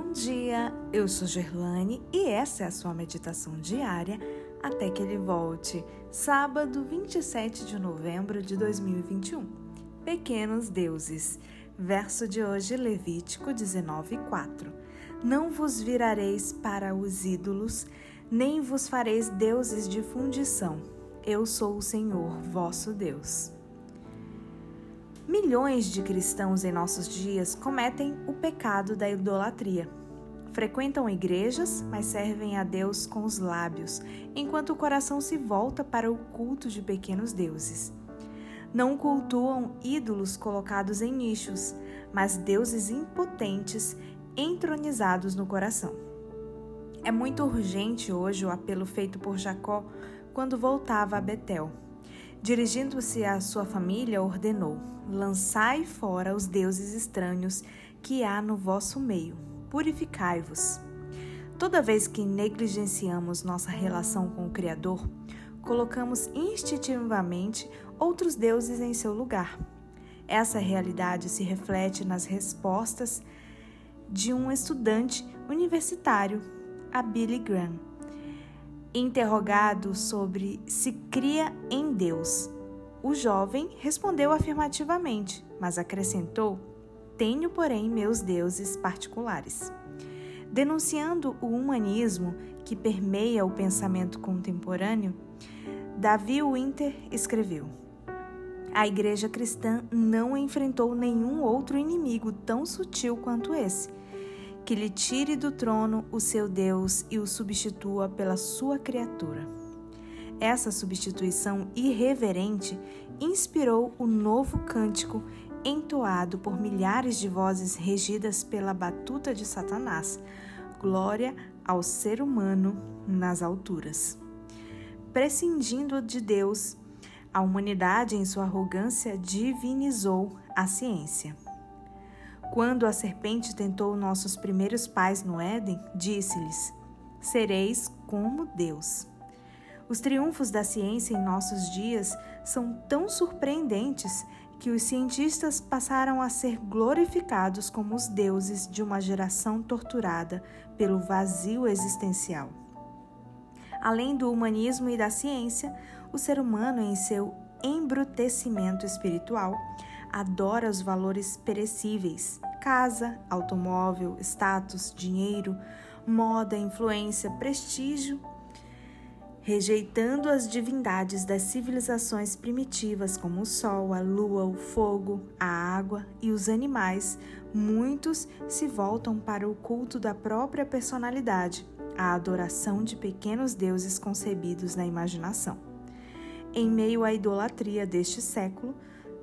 Bom dia, eu sou Gerlane e essa é a sua meditação diária até que ele volte, sábado 27 de novembro de 2021. Pequenos deuses, verso de hoje, Levítico 19:4. Não vos virareis para os ídolos, nem vos fareis deuses de fundição. Eu sou o Senhor, vosso Deus. Milhões de cristãos em nossos dias cometem o pecado da idolatria. Frequentam igrejas, mas servem a Deus com os lábios, enquanto o coração se volta para o culto de pequenos deuses. Não cultuam ídolos colocados em nichos, mas deuses impotentes entronizados no coração. É muito urgente hoje o apelo feito por Jacó quando voltava a Betel. Dirigindo-se à sua família, ordenou: Lançai fora os deuses estranhos que há no vosso meio, purificai-vos. Toda vez que negligenciamos nossa relação com o Criador, colocamos instintivamente outros deuses em seu lugar. Essa realidade se reflete nas respostas de um estudante universitário, a Billy Graham Interrogado sobre se cria em Deus, o jovem respondeu afirmativamente, mas acrescentou: Tenho, porém, meus deuses particulares. Denunciando o humanismo que permeia o pensamento contemporâneo, Davi Winter escreveu: A igreja cristã não enfrentou nenhum outro inimigo tão sutil quanto esse que lhe tire do trono o seu Deus e o substitua pela sua criatura. Essa substituição irreverente inspirou o novo cântico entoado por milhares de vozes regidas pela batuta de Satanás. Glória ao ser humano nas alturas. Prescindindo de Deus, a humanidade, em sua arrogância, divinizou a ciência. Quando a serpente tentou nossos primeiros pais no Éden, disse-lhes: Sereis como Deus. Os triunfos da ciência em nossos dias são tão surpreendentes que os cientistas passaram a ser glorificados como os deuses de uma geração torturada pelo vazio existencial. Além do humanismo e da ciência, o ser humano, em seu embrutecimento espiritual, adora os valores perecíveis: casa, automóvel, status, dinheiro, moda, influência, prestígio, rejeitando as divindades das civilizações primitivas como o sol, a lua, o fogo, a água e os animais, muitos se voltam para o culto da própria personalidade, a adoração de pequenos deuses concebidos na imaginação. Em meio à idolatria deste século,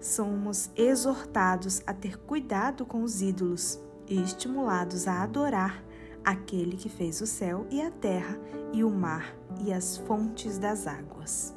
somos exortados a ter cuidado com os ídolos e estimulados a adorar aquele que fez o céu e a terra e o mar e as fontes das águas.